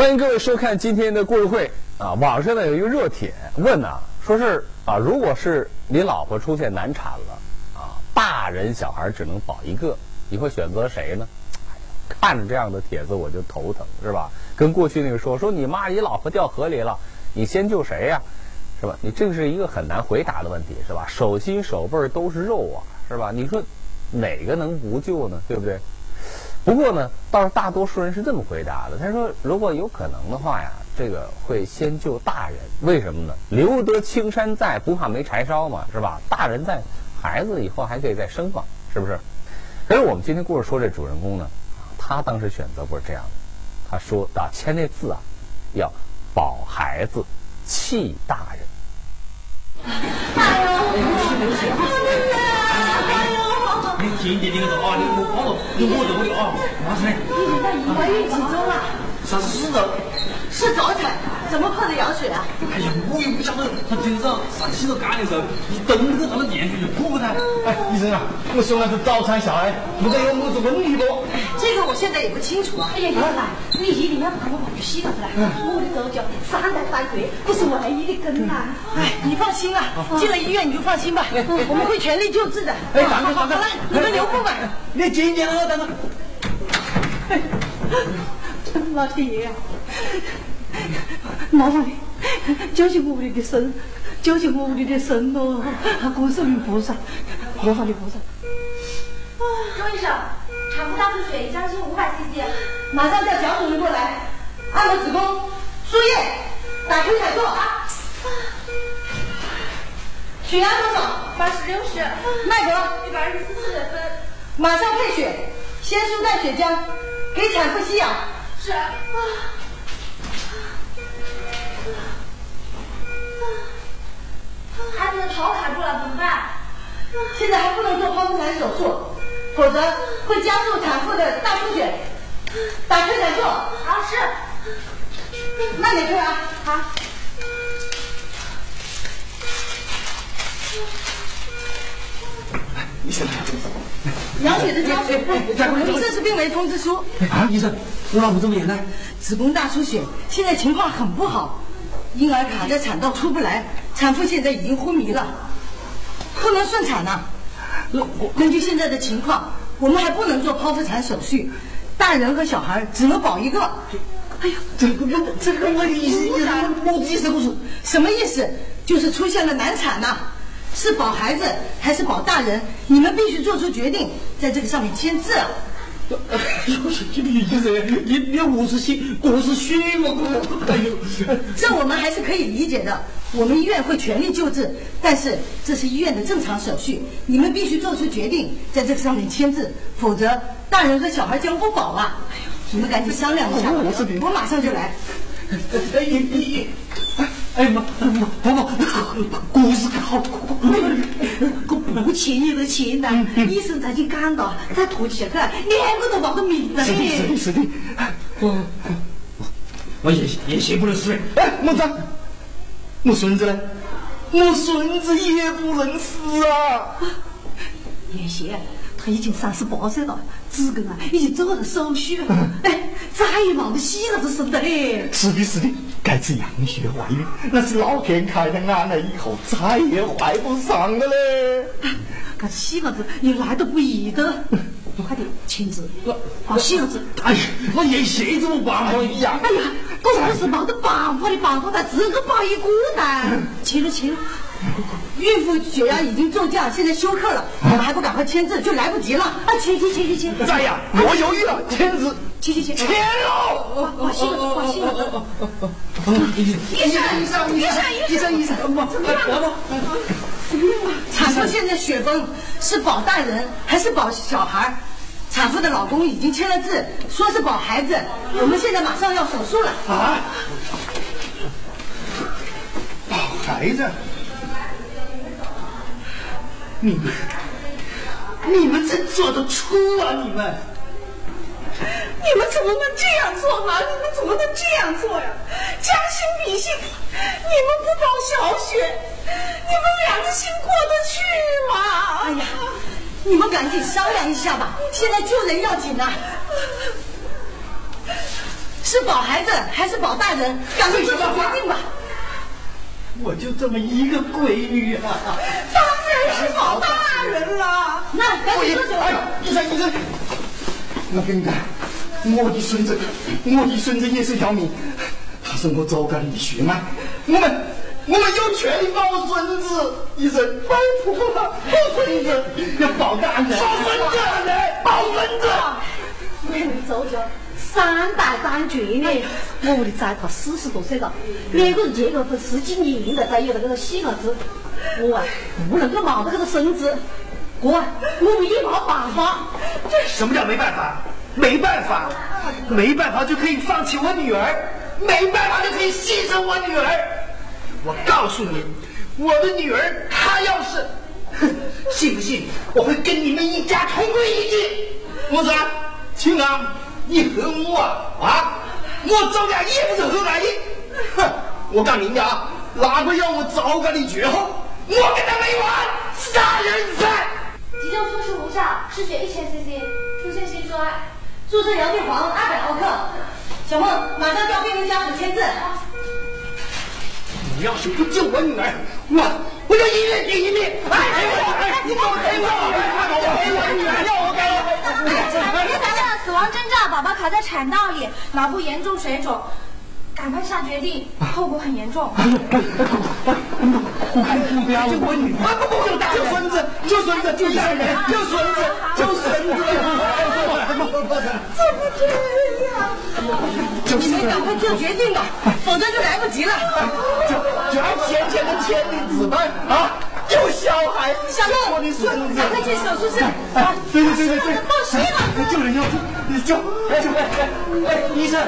欢迎各位收看今天的故事会啊！网上呢有一个热帖问呢，说是啊，如果是你老婆出现难产了啊，大人小孩只能保一个，你会选择谁呢？看着这样的帖子我就头疼，是吧？跟过去那个说说你妈你老婆掉河里了，你先救谁呀？是吧？你这个是一个很难回答的问题，是吧？手心手背都是肉啊，是吧？你说哪个能不救呢？对不对？不过呢，倒是大多数人是这么回答的。他说，如果有可能的话呀，这个会先救大人。为什么呢？留得青山在，不怕没柴烧嘛，是吧？大人在，孩子以后还可以再生嘛，是不是？可是我们今天故事说这主人公呢，他当时选择不是这样的。他说啊，签那字啊，要保孩子，弃大人。个啊，你你莫动了啊，马上来。怀孕几周了？啥子了？是早产，怎么泡的羊水啊？哎呀，我也不晓得，他今早上洗着干的时候，一蹬个他的电水就吐噻。哎，医生啊，我说那是早产下来，不知有么子问题不？这个我现在也不清楚啊。哎呀，医生啊，你一定要帮我把去洗了子来。我的手脚三代半岁，不是万一的根呐。哎，你放心啊，进了医院你就放心吧，我们会全力救治的。哎，等等等等，好了，你们留步吧。你进去了，等等。老天爷啊！麻烦你救救我的生，救救我屋里的生哦！观世音菩萨，魔法的菩萨。周医生，产妇大出血，已降心五百 cc，马上叫小主任过来，按摩子宫，输液，打推产座。血压多少？八十六十，脉搏一百二十四次两分。马上配血，鲜输带血浆，给产妇吸氧。是。孩子的头卡住了，怎么办？现在还不能做剖腹产手术，否则会加速产妇的大出血。打退产座。啊，是。慢点推啊。好。医生，羊水的加水，这是病危通知书。啊，医生，我老婆这么严呢？子宫大出血，现在情况很不好，婴儿卡在产道出不来，产妇现在已经昏迷了，不能顺产呐。根据现在的情况，我们还不能做剖腹产手续，大人和小孩只能保一个。哎呀，这个我这个我我意思不是什么意思？就是出现了难产呐。是保孩子还是保大人？你们必须做出决定，在这个上面签字。有这个意思，你你我是血，我是虚嘛，哎呦，这我们还是可以理解的。我们医院会全力救治，但是这是医院的正常手续，你们必须做出决定，在这个上面签字，否则大人和小孩将不保啊！哎呦，你们赶紧商量一下，我马上就来。哎，你你。哎妈，妈婆婆，故事好，我不欠你的钱呐。医生才去赶到，再拖起下来，两个都报个命了。是的，是的，是的。我我也也写不能死。哎，么子？我孙子呢？我孙子也不能死啊！叶谢，他已经三十八岁了，子宫啊已经做了手术了。哎，再也没得喜了子生的嘞。是的，是的。该次羊血怀孕，那是老天开的眼了，以后再也怀不上了嘞。这细伢子你来都不易的，快点签字，把细伢子。哎呀，我叶谢怎么办嘛？哎呀，哎呀，这是没得办法的办法，他自个抱一个呢？去了去了，孕妇血压已经骤降，现在休克了，我们还不赶快签字就来不及了。啊，签签签签签。在呀，我犹豫了，签字。签签签。签了。把细伢子，把细伢子。医生，医生，医生，医生，医生，医生，怎么样？产妇现在血崩，是保大人还是保小孩？产妇的老公已经签了字，说是保孩子。我们现在马上要手术了。啊！保孩子？你们，你们真做得出啊！你们。你们怎么能这样做呢？你们怎么能这样做呀？将心比心，你们不保小雪，你们两个心过得去吗？哎呀，你们赶紧商量一下吧，现在救人要紧呐！是保孩子还是保大人？赶快做出决定吧！我就这么一个闺女啊！当然是保大人了。那赶紧做决哎。医生医生，我跟你讲，我的孙子，我的孙子也是条命，他是我早干的血脉，我们我们有权利保孙子。医生，拜托了，保孙子，要保大人，保孙子，保孙子。你们周家三代单传呢，我屋里在他四十多岁了，两个人结个婚十几年了，才有了这个细伢子，我啊不能够冒着这个孙子，我我们也没办法，这什么叫没办法？没办法，没办法就可以放弃我女儿，没办法就可以牺牲我女儿。我告诉你，我的女儿她要是，哼信不信我会跟你们一家同归于尽？我说，青郎，你恨我啊啊，我周家也不是和蔼的。哼，我告诉你啊，哪个要我早干的绝后，我跟他没完，杀人犯！急救措施无效，失血一千 cc，出现心衰。注射摇地黄二百毫克。小梦，马上叫病人家属签字。你要是不救我女儿，我我就医院第一命！哎哎哎！你给我给我给我女儿，要我给我！别谈了，死亡征兆，宝宝卡在产道里，脑部严重水肿，赶快下决定，后果很严重。我看不不要救我女儿，不不救孙子，救孙子，救大人，救孙子，救孙子！怎么这样？你们赶快做决定吧，否则就来不及了。就就按先前的千里子弹啊，救小孩，小救我的孙子！赶快去手术室。啊，对对对对对，报喜了。救人要救，救救！哎，医生，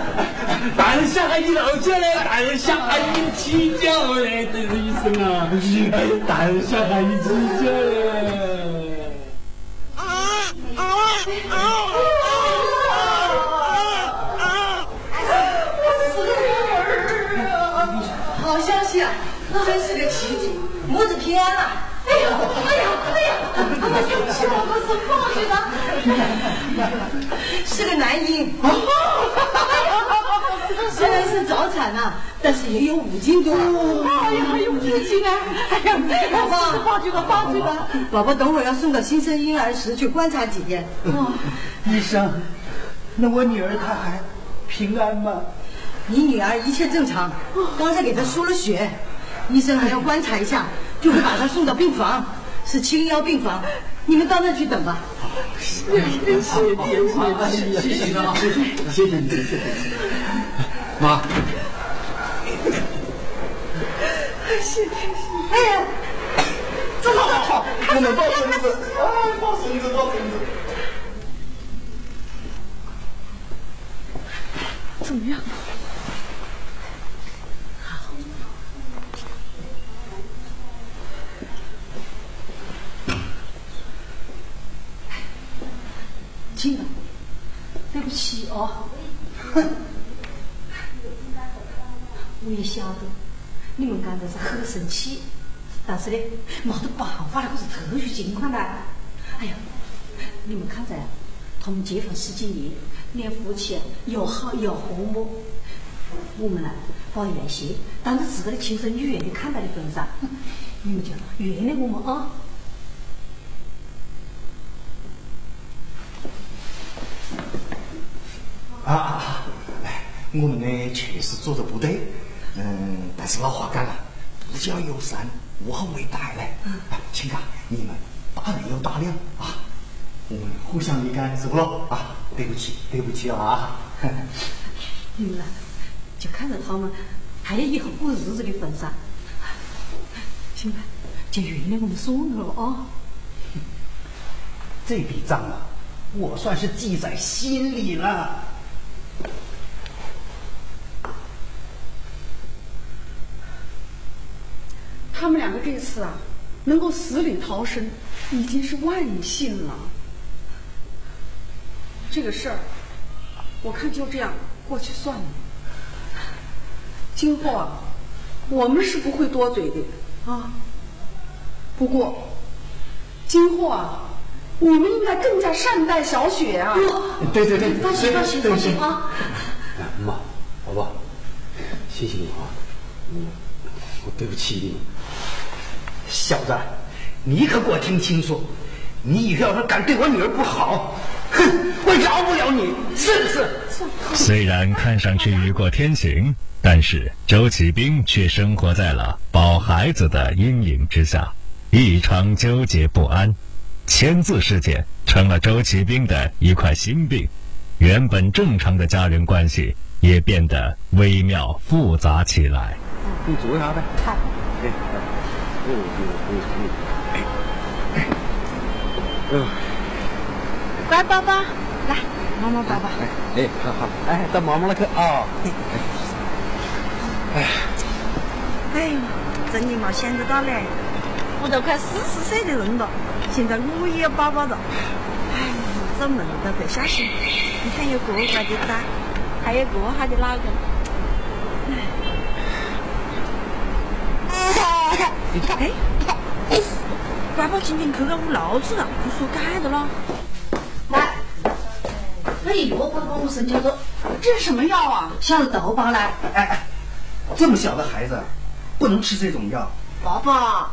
大人下海你老家嘞，大人下海你起脚嘞，这是医生啊，哎，大人下海你起脚嘞。好消息啊，真是个奇迹，母子平安了。哎呦，哎呦，哎呀！我们生气了，我是报去的。是个男婴。虽然是早产啊，但是也有五斤多。哎呀，还有五斤啊！哎呀，宝宝，报去吧，报去吧。宝宝等会要送到新生婴儿室去观察几天。医生，那我女儿她还平安吗？你女儿一切正常，刚才给她输了血，医生还要观察一下，就会把他送到病房，是轻幺病房，你们到那去等吧。谢谢谢谢谢谢啊，谢谢谢谢妈谢谢。妈，哎呀，真好好，我们抱孙子，哎，抱孙子，抱孙子。怎么样？亲了，对不起哦。我也晓得你们刚才是很生气，但是呢，没得办法了，这是特殊情况的。哎呀，你们看在他们结婚十几年，两夫妻又好又和睦，我们呢把原先当着自个的亲生女儿的看待的份上，你们就原谅我们啊。啊啊啊！哎，我们呢确实做的不对，嗯，但是老话讲了，不教有善，无后为大嘞。哎，亲家，你们大人有大量啊，我们互相理解，是不咯？啊，对不起，对不起啊。你们呢，就看着他们还有以后过日子的份上，行吧，就原谅我们算了啊。这笔账啊，我算是记在心里了。次啊，能够死里逃生，已经是万幸了。这个事儿，我看就这样过去算了。今后啊，我们是不会多嘴的啊。不过，今后啊，你们应该更加善待小雪啊。对对对，放心放心放心啊。妈，提醒你啊，我对不起你。小子，你可给我听清楚，你以后要是敢对我女儿不好，哼，我饶不了你，是不是？虽然看上去雨过天晴，但是周启兵却生活在了保孩子的阴影之下，异常纠结不安。签字事件成了周启兵的一块心病，原本正常的家人关系也变得微妙复杂起来。你坐下呗。好。嗯。乖宝宝，来，妈妈抱抱。哎，好好，哎，到妈妈那去啊。哎。哎呦，真的没想得到嘞！我都快四十岁的人了，现在我也有宝宝了。哎，做梦都会相信。你看有个乖的崽，还有个好的老公。哎，乖宝今天去到我楼去了，他说干的了。来，那药我帮我生交着，这是什么药啊？小豆包来。哎哎，这么小的孩子，不能吃这种药。爸爸，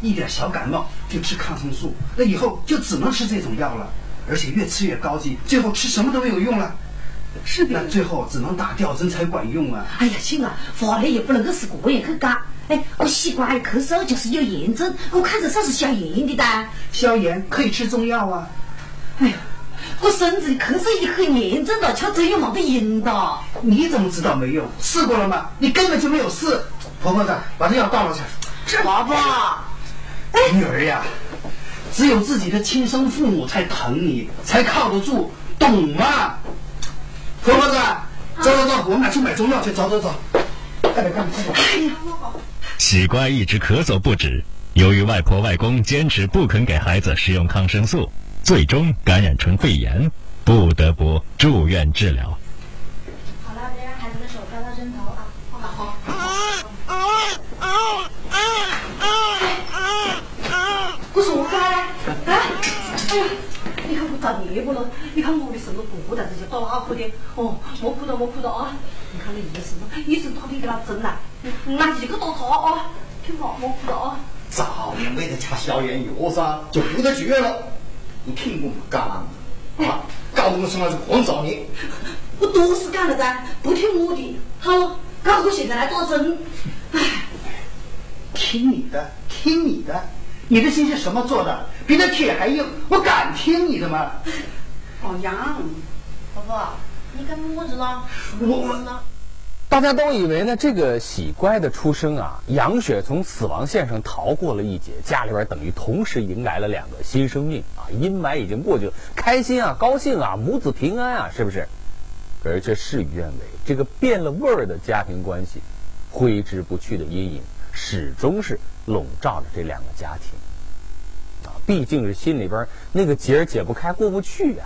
一点小感冒就吃抗生素，那以后就只能吃这种药了，而且越吃越高级，最后吃什么都没有用了。是的。那最后只能打吊针才管用啊！哎呀，亲啊，法律也不能够是个人去改。哎，我习惯咳嗽就是有炎症，我看着像是消炎的哒。消炎可以吃中药啊。哎呀，我孙子咳嗽已经很严重了，却真有没得用的。你怎么知道没用？试过了吗？你根本就没有试。婆婆子，把这药倒了去。这爸爸，女儿呀，只有自己的亲生父母才疼你，才靠得住，懂吗？婆婆子，走走走，我们俩去买中药去，走走走。快点，快点，快点！哎呀，喜乖一直咳嗽不止，由于外婆外公坚持不肯给孩子使用抗生素，最终感染成肺炎，不得不住院治疗。好了，别让孩子的手抓到针头啊！好好。我说干嘞，啊！哎呀，你看我遭猎物了，你看我的身子不但这些打哭的，哦，莫哭了，莫哭了啊！你看那医生，医生打的给他针来，俺一个打他啊！听话，莫哭了啊！早年没得吃消炎药噻，就不得住院了。你听我们讲啊，搞得我身上是光造孽。我都是干了噻，不听我的，好，搞得我现在来打针。唉，听你的，听你的，你的心是什么做的？比那铁还硬，我敢听你的吗？老，杨，宝宝，你干么子了？我我呢？大家都以为呢，这个喜乖的出生啊，杨雪从死亡线上逃过了一劫，家里边等于同时迎来了两个新生命啊，阴霾已经过去了，开心啊，高兴啊，母子平安啊，是不是？可是却事与愿违，这个变了味儿的家庭关系，挥之不去的阴影，始终是笼罩着这两个家庭啊，毕竟是心里边那个结解不开，过不去呀、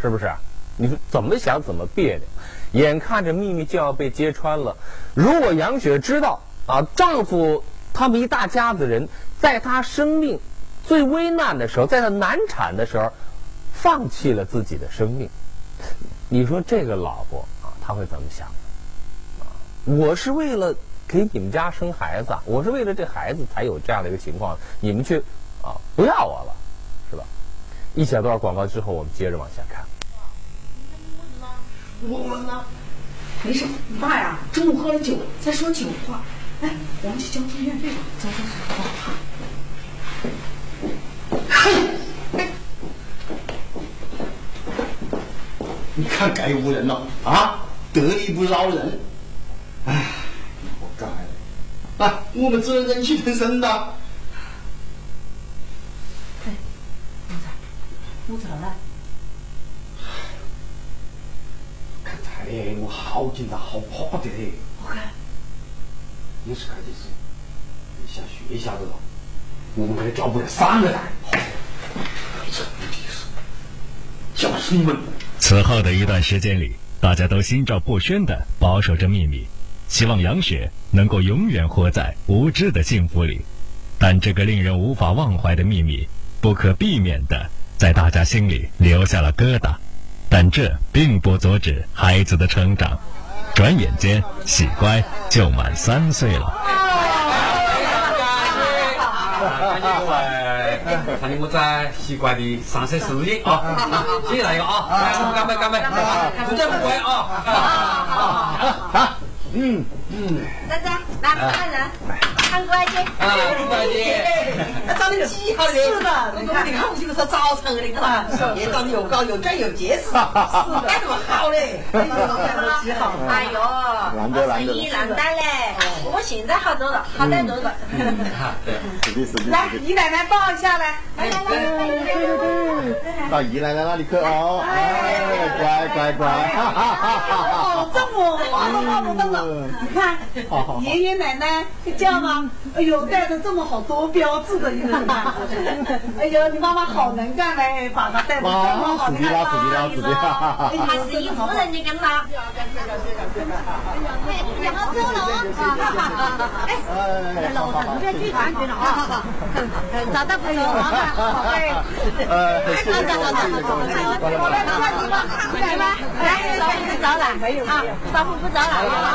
是不是？你说怎么想怎么别扭，眼看着秘密就要被揭穿了。如果杨雪知道啊，丈夫他们一大家子人在她生命最危难的时候，在她难产的时候，放弃了自己的生命，你说这个老婆啊，她会怎么想？啊，我是为了给你们家生孩子，我是为了这孩子才有这样的一个情况，你们却啊不要我了，是吧？一小段广告之后，我们接着往下看。我我呢？没事，你爸呀，中午喝了酒，在说酒话。哎，我们去交住院费吧，走走走。走你看该无人了啊！得理不饶人，哎，活该。来，我们只能忍气吞声的。哎，母子，母子了来。刚才嘞，我好紧张，好怕的嘞。我看，也是看的是，你下雪下子了，我们还找不了三个人。真的是，小生们。此后的一段时间里，大家都心照不宣的保守着秘密，希望杨雪能够永远活在无知的幸福里。但这个令人无法忘怀的秘密，不可避免的在大家心里留下了疙瘩。但这并不阻止孩子的成长。转眼间，喜乖就满三岁了。看你我在习惯的三岁生日啊！谢 谢大家啊！来，我们干杯干杯！不见不怪啊！嗯，仔仔，来看人，看。啊，长得极好的，是的，你看，你看我就是早晨的，看，也长得又高又壮又结实，是的，还这么好嘞，极好。哎呦，我生意难担嘞，我现在好多了，好歹多了。来，姨奶奶抱一下来，来来来，到姨奶奶那里去哦，哎，乖乖乖，哈哈哈哈哈哦，这么好的好的了，你看，爷爷奶奶这样吗？哎呦，带着这么好多标志的一个奶奶，哎呦，你妈妈好能干嘞，把她带的这么好，死的啦，死的啦，死的啦！他是一户人你跟妈。哎，然后走了啊。哎，楼上不要去看去了啊。找到朋友麻烦，宝贝。呃，谢谢各位，谢谢各位，我来帮你吧，来吧，来，招呼不招了，没有啊，招呼不招了，好好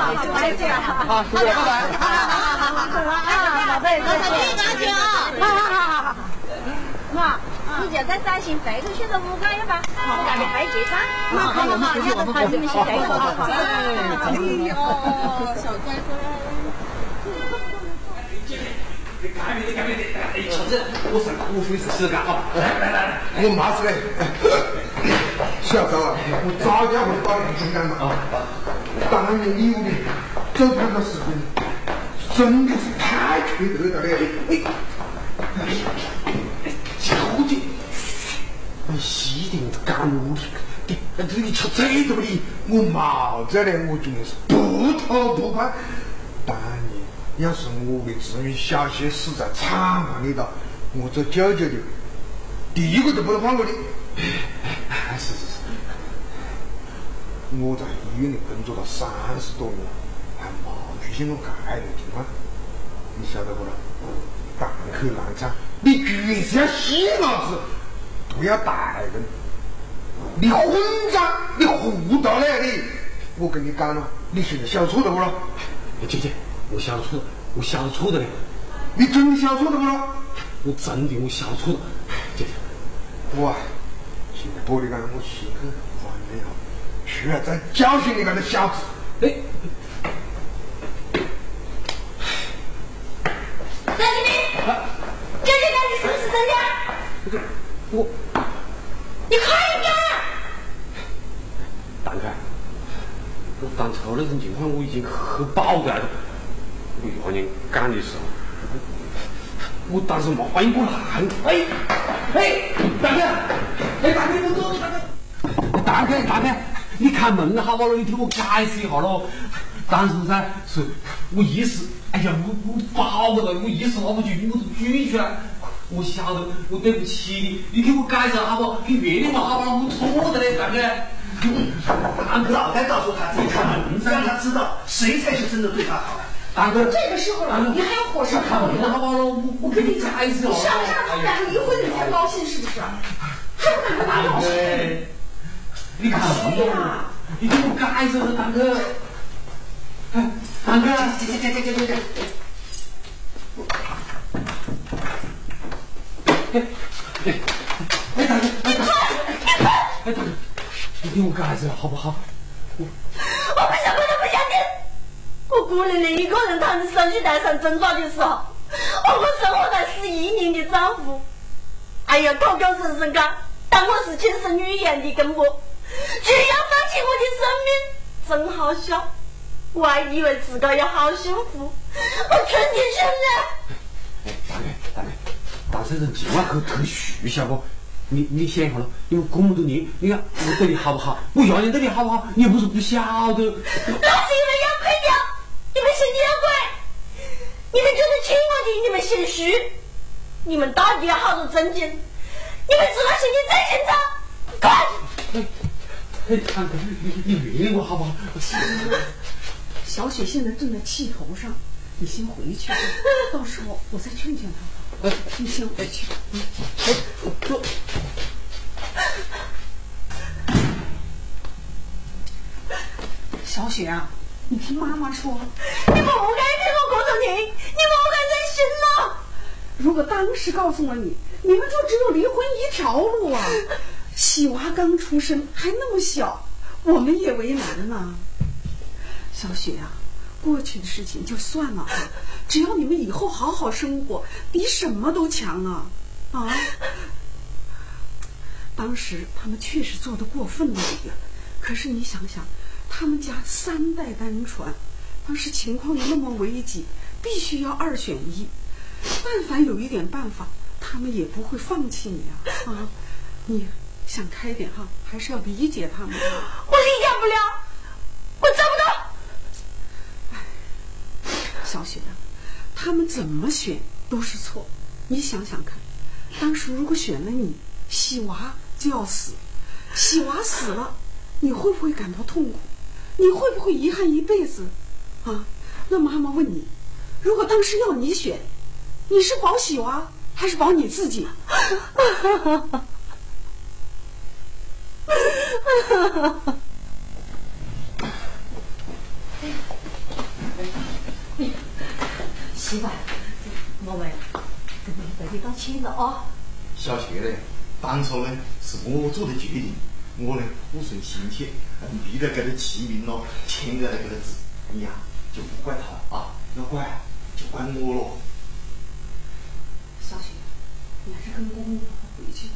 好，谢谢，拜拜。好好好，啊，宝贝，再见，再见啊，好好好好。妈，你就在展信飞出去的五个月吧，我给你拍结账。好好好，两个孩子们先飞过去。哎呦，小乖乖。你干没得干没得，哎，乔子，我是我会是实干啊！来来来，我妈是嘞，小周啊，我早点会把你情感嘛啊！当年你有的走这个视频，真的是太缺德了嘞！哎，秋姐，你西定干物的，这你吃这多的，我毛着嘞，我真的是不吐不快。当年要是我的子女小些死在厂房里头，我做舅舅的，第一个都不能放过你。是是是，我在医院里工作了三十多年，还没出现过这种情况，你晓得不啦？大口难产，你绝是要细脑子，不要大人。你混账，你糊涂了你！我跟你讲了，你现在想错了不啦？姐姐，我想错了，我想错的嘞，你真的想错了不啦？我真的我想错了，姐姐，我啊，现在玻璃缸，我心很烦的呀，再教训你那个小子。哎，张金明，舅舅讲的是不是真的？我你快一点！蛋开，我当初那种情况我已经喝饱的了，我原年干的时候，我当时没反应过来。哎，哎，蛋开，哎，蛋开，我走，蛋开，蛋开，蛋开，你开门好不好？你听我解释一下喽。当时噻，是我意识，哎呀，我我饱了，我意识拿不住，我就举出来。我晓得，我对不起你，你给我解释好不好？你原谅我好不好？我错的嘞，蛋开。早该告诉他自己开门，让他知道谁才是真的对他好。大哥，这个时候了，你还要火上开门好不好？我我跟你解释了。你上不上他们两个离婚你才高兴是不是？还不赶快拿钥匙？你看门呀！你给我解释了，大哥。哎，大哥，这这这这这这。哎哎哎，大哥，哎大哥，哎大哥，你给我解释好不好？我不想，我都不想听。我孤零零一个人躺在手术台上挣扎的时候，和我生活在十一年的丈夫，哎呀，口口声声讲当我是亲生女儿的跟我，居然放弃我的生命，真好笑。我还以为自个也好幸福，我真的现在。哎，大哥，大哥，但这种情况很特殊，晓不？你你想一下咯，因为这么多年，你看我对你好不好？我原来对你好不好？你又不是不晓得。那是因为要亏掉，你们心地要鬼，你们就是亲我的，你们心虚，你们到底有好多证件？你们知道心里最清楚。滚！哎，哎，大哥，你你原谅我好不好？小雪现在正在气头上，你先回去，到时候我再劝劝她。哎，你先回去。哎，这小小雪啊，你听妈妈说，你不该听我告诉你，你不该再生了。如果当时告诉了你，你们就只有离婚一条路啊！喜娃刚出生，还那么小，我们也为难呐。小雪呀、过去的事情就算了啊，只要你们以后好好生活，比什么都强啊！啊！当时他们确实做的过分了一点，可是你想想，他们家三代单传，当时情况又那么危急，必须要二选一。但凡有一点办法，他们也不会放弃你啊！啊，你想开点哈，还是要理解他们啊。我理解不了，我做不到。小雪啊，他们怎么选都是错。你想想看，当时如果选了你，喜娃就要死，喜娃死了，你会不会感到痛苦？你会不会遗憾一辈子？啊，那妈妈问你，如果当时要你选，你是保喜娃还是保你自己？媳妇儿，我们跟你回去道歉了啊！小雪呢，当初呢是我做的决定，我呢不顺心切，立了这个齐名咯，签在了这个字，你呀就不怪他了啊，要怪就怪我咯。小雪，你还是跟公公回去吧。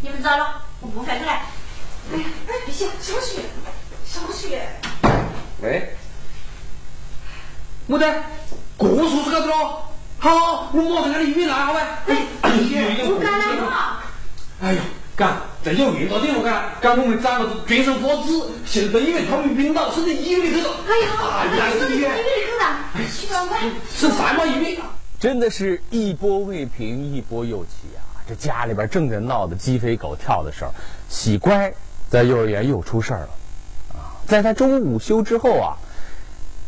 你们走了，我不回去了。哎哎，别笑，小雪，小雪，喂，没得，过说是搞子咯。好，我马上给你医院来好呗。哎，不干了嘛？哎呀，干，在有院打电话干，干我们长了全身发紫，现在在医院他们晕倒，是在医院里头了。哎呀，哎呀，是医院，去赶，快！是三毛医院。真的是一波未平，一波又起啊！这家里边正在闹得鸡飞狗跳的时候，喜乖在幼儿园又出事儿了啊！在他中午午休之后啊，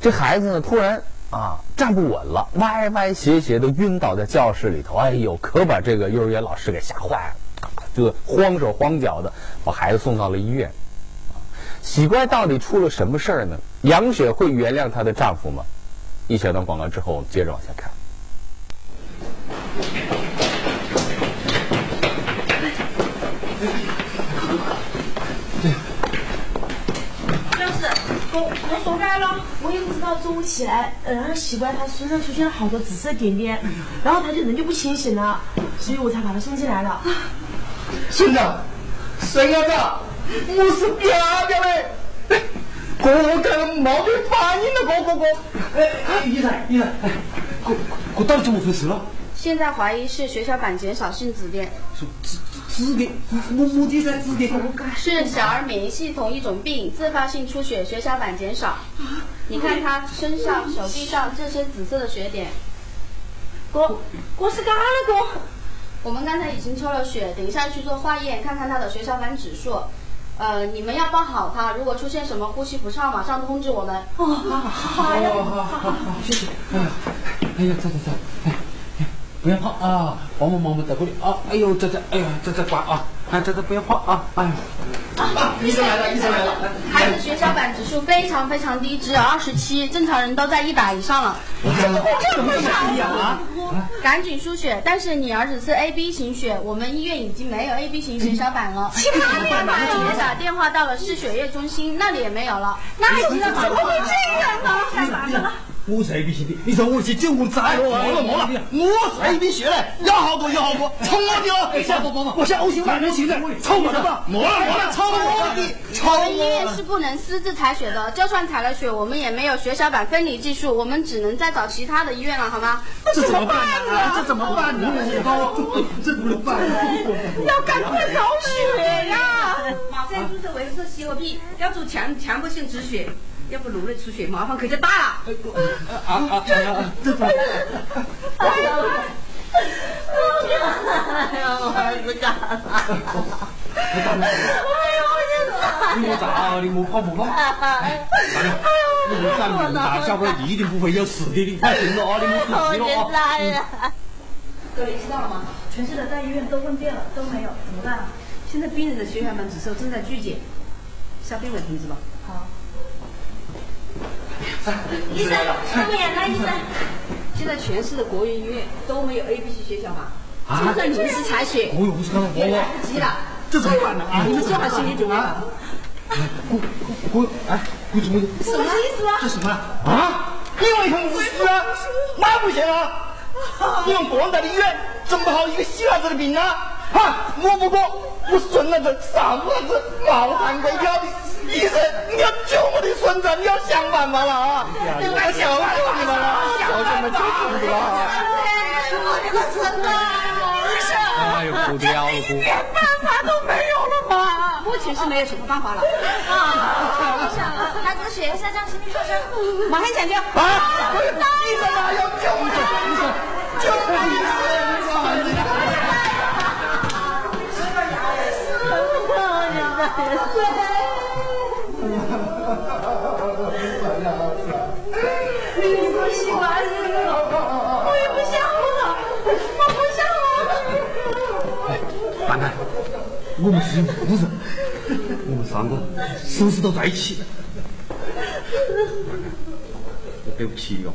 这孩子呢突然啊站不稳了，歪歪斜斜的晕倒在教室里头，哎呦，可把这个幼儿园老师给吓坏了，就慌手慌脚的把孩子送到了医院。喜乖到底出了什么事儿呢？杨雪会原谅她的丈夫吗？一小段广告之后，我们接着往下看。老师，我我说该了，我也不知道中午起来，呃然后奇怪他身上出现了好多紫色点点，然后他就人就不清醒了，所以我才把他送进来了。孙子，孙伢子，我是表表嘞。哥哥毛病反应了，哥哥哥。哎哎，医生医生，哎，哥哥到底怎么回事了？现在怀疑是血小板减少性紫癜，紫紫癜，我我的噻，紫癜，哥哥。是小儿免疫系统一种病，自发性出血，血小板减少。你看他身上、手臂上这些紫色的血点，哥，哥是干了哥。我们刚才已经抽了血，等一下去做化验，看看他的血小板指数。呃，你们要抱好他，如果出现什么呼吸不畅，马上通知我们。哦，好好好，好好好，谢谢。哎呀，哎呀，走走走，哎不要怕啊，帮帮忙忙在这里啊，哎呦，这这，哎呀，这这乖啊，哎，这这不要怕啊，哎呀，啊，医生来了，医生来了，孩子血小板指数非常非常低，只有二十七，正常人都在一百以上了。这么傻呀啊？赶紧输血，但是你儿子是 A B 型血，我们医院已经没有 A B 型血小板了。其他的也打电话到了市血液中心，那里也没有了。那还知道怎么会这样呢？我是 A B 型的，你说我去救我崽，没了没了，我是 A B 血嘞，要好多要好多，冲我的哦！帮帮帮忙，我现在 O 型反人型的，抽我的吧，没了没了，抽我的，抽我们医院是不能私自采血的，就算采了血，我们也没有血小板分离技术，我们只能再找其他的医院了，好吗？这怎么办呢？这怎么办呢？这怎么办？要赶快找血呀！马上注射维生素 C 和 B，要做强强迫性止血，要不颅内出血麻烦可就大了。啊啊啊！这怎么办？哎呀，我儿子干了！哎呦，我你莫咋，你莫怕莫怕。哎你这长命大，小孩一定不会有事的，你放心了啊，你莫客气了啊。呀！都联系到了吗？全市的大医院都问遍了，都没有，怎么办啊？现在病人的血小板指数正在剧减，下病危通知吧。好。医生，上面来医生。现在全市的国营医院都没有 A、B、C 学校嘛？啊就算临时采血，我来我不及了。这怎么办呢啊你们做好心理准备吧。我哎，什么意思啊？这什么啊？因为他们是死啊，那不行啊！你们国大的医院整不好一个细伢子的病啊！哈，我不过我孙儿子、傻子子、毛瘫鬼跳的医生，你要救我的孙子，你要想办法了啊！我求求你们了，求求你们救孙子了！我的孙子，医生，哎呦，哭掉了，哭。连办法都没有了吗？目前是没有什么办法了。啊，医生，他这个血压下降，请你。马上抢救。啊！医生啊，要救我！医生，救我！医生，我喜欢死了，我也不想了，我不想了。蛋蛋，我们是五人，我们三个生死都在一起。对不起哟。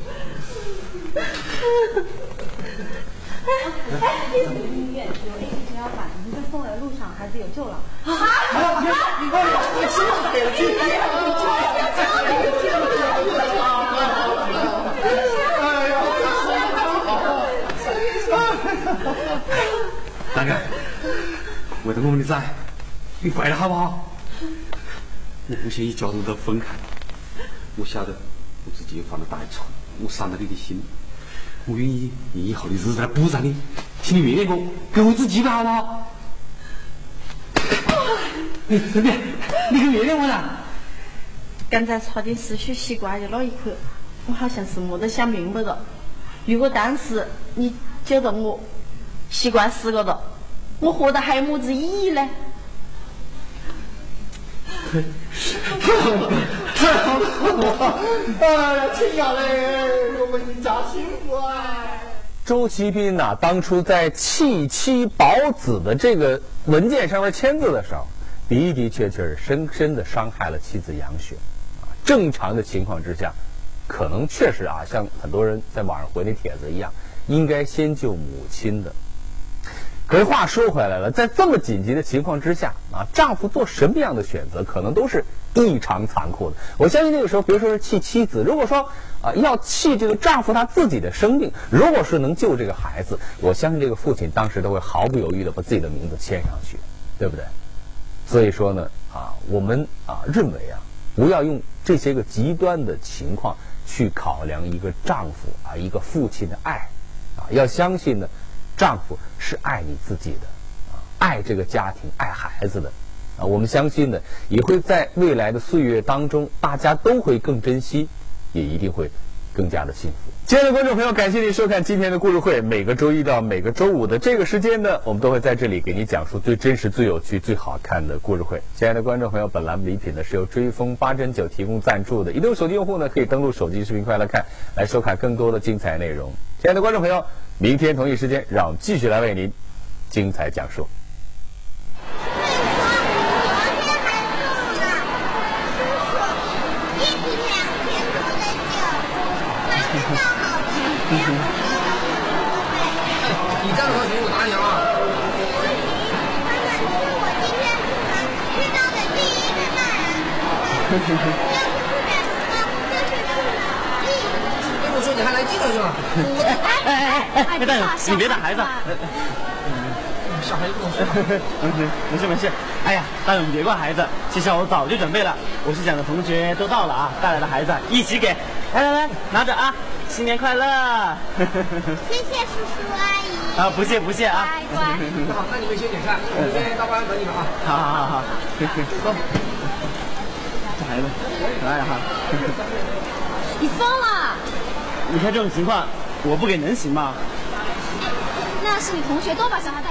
医院有 A 型血小板，已经在送来的路上，孩子有救了。蛋蛋，为了我们的崽，你回来好不好？我不想一家人都分开。我晓得我自己又犯了大错，我伤了你的心。我愿意用以后的日子来补偿你，请你原谅我，给我一次机会好不好？你真的，你可原谅我了。刚才差点失去西瓜的那一刻，我好像是没得想明白了。如果当时你救了我，膝关死了的，我活得还有么子意义呢？太好了！哎呀，亲爱的，我们一家幸福啊！周其斌呐、当初在弃妻保子的这个文件上面签字的时候，的的确确是深深的伤害了妻子杨雪。啊，正常的情况之下，可能确实啊，像很多人在网上回那帖子一样，应该先救母亲的。可是话说回来了，在这么紧急的情况之下啊，丈夫做什么样的选择，可能都是异常残酷的。我相信那个时候，别说是弃妻子，如果说啊要弃这个丈夫他自己的生命，如果是能救这个孩子，我相信这个父亲当时都会毫不犹豫的把自己的名字签上去，对不对？所以说呢，啊，我们啊认为啊，不要用这些个极端的情况去考量一个丈夫啊一个父亲的爱，啊，要相信呢。丈夫是爱你自己的，啊，爱这个家庭，爱孩子的，我们相信呢，也会在未来的岁月当中，大家都会更珍惜，也一定会更加的幸福。亲爱的观众朋友，感谢您收看今天的故事会。每个周一到每个周五的这个时间呢，我们都会在这里给您讲述最真实、最有趣、最好看的故事会。亲爱的观众朋友，本栏目礼品呢是由追风八珍酒提供赞助的。移动手机用户呢可以登录手机视频快来看，来收看更多的精彩内容。亲爱的观众朋友。明天同一时间，让我们继续来为您精彩讲述。你站好行，我打你啊！我说你还来记头是吧？哎哎哎哎，大勇，你别打孩子。小孩子不懂事。没事没事。哎呀，大勇你别怪孩子，其实我早就准备了，我是讲的同学都到了啊，带来的孩子一起给。来来来，拿着啊，新年快乐！谢谢叔叔阿姨。啊，不谢不谢啊。乖乖。好，那你们先点菜，我先到班等你们啊。好好好好，走。这孩子可爱哈。你疯了！你看这种情况，我不给能行吗？那是你同学都把小孩带。